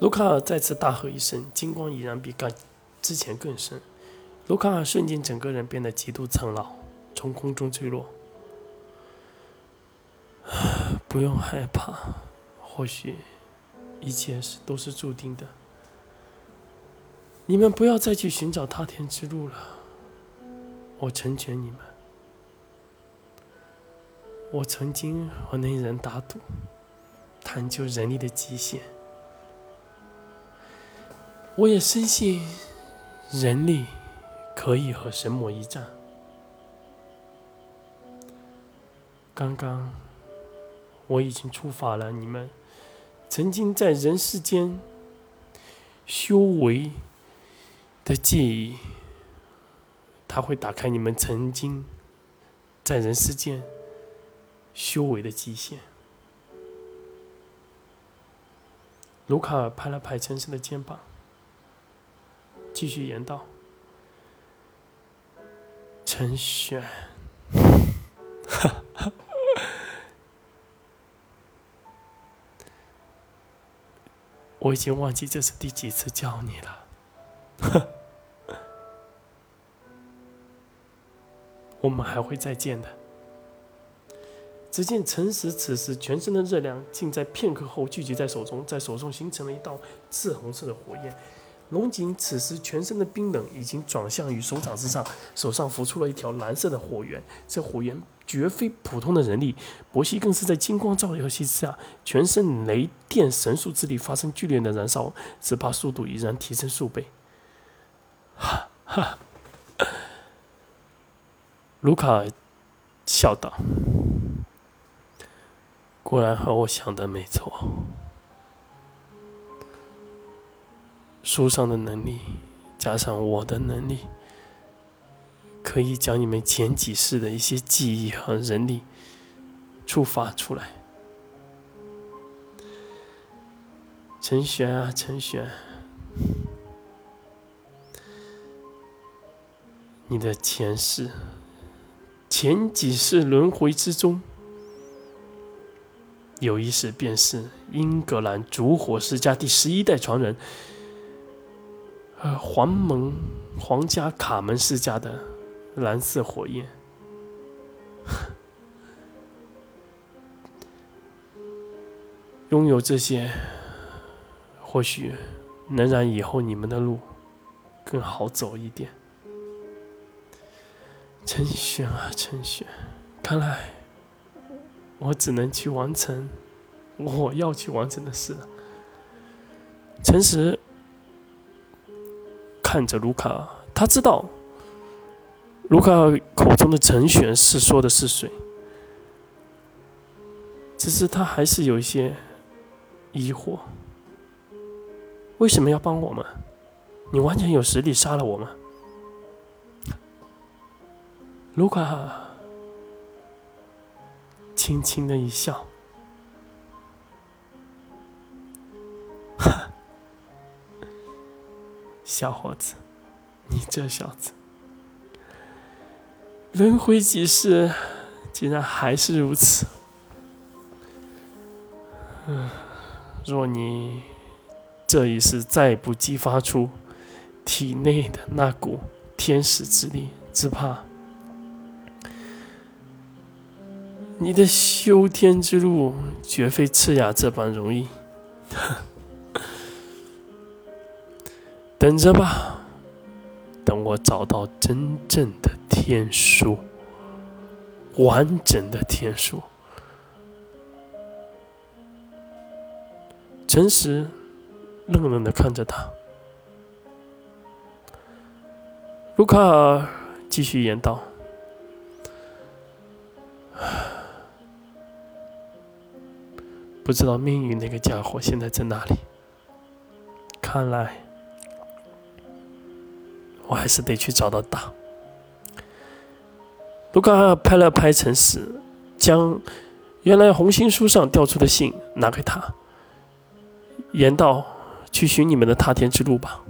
卢卡尔再次大喝一声，金光已然比刚之前更深。卢卡尔瞬间整个人变得极度苍老，从空中坠落。不用害怕，或许一切是都是注定的。你们不要再去寻找他天之路了，我成全你们。我曾经和那人打赌，探究人力的极限。我也深信，人力可以和神魔一战。刚刚我已经触发了你们曾经在人世间修为的记忆，它会打开你们曾经在人世间。修为的极限。卢卡尔拍了拍陈实的肩膀，继续言道：“陈玄，我已经忘记这是第几次叫你了。我们还会再见的。”只见陈实此时全身的热量竟在片刻后聚集在手中，在手中形成了一道赤红色的火焰。龙井此时全身的冰冷已经转向于手掌之上，手上浮出了一条蓝色的火源。这火源绝非普通的人力，博希更是在金光照耀之下，全身雷电神术之力发生剧烈的燃烧，只怕速度已然提升数倍。哈哈，卢卡笑道。果然和我想的没错，书上的能力加上我的能力，可以将你们前几世的一些记忆和人力触发出来。陈玄啊，陈玄，你的前世、前几世轮回之中。有一世便是英格兰烛火世家第十一代传人，呃，黄门皇家卡门世家的蓝色火焰，拥有这些，或许能让以后你们的路更好走一点。陈玄啊，陈玄，看来。我只能去完成我要去完成的事了。诚实看着卢卡，他知道卢卡口中的陈玄是说的是谁，只是他还是有一些疑惑：为什么要帮我们？你完全有实力杀了我们。卢卡。轻轻的一笑，小伙子，你这小子，轮回几世，竟然还是如此。嗯，若你这一世再不激发出体内的那股天使之力，只怕……你的修天之路绝非赤雅这般容易，等着吧，等我找到真正的天书，完整的天书。诚实愣愣的看着他，卢卡尔继续言道。不知道命运那个家伙现在在哪里？看来我还是得去找到他。卢卡尔拍了拍陈实，将原来红心书上掉出的信拿给他，言道：“去寻你们的踏天之路吧。”